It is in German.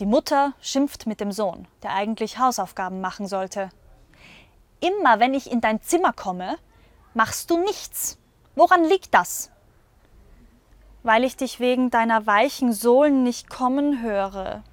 Die Mutter schimpft mit dem Sohn, der eigentlich Hausaufgaben machen sollte. Immer wenn ich in dein Zimmer komme, machst du nichts. Woran liegt das? Weil ich dich wegen deiner weichen Sohlen nicht kommen höre,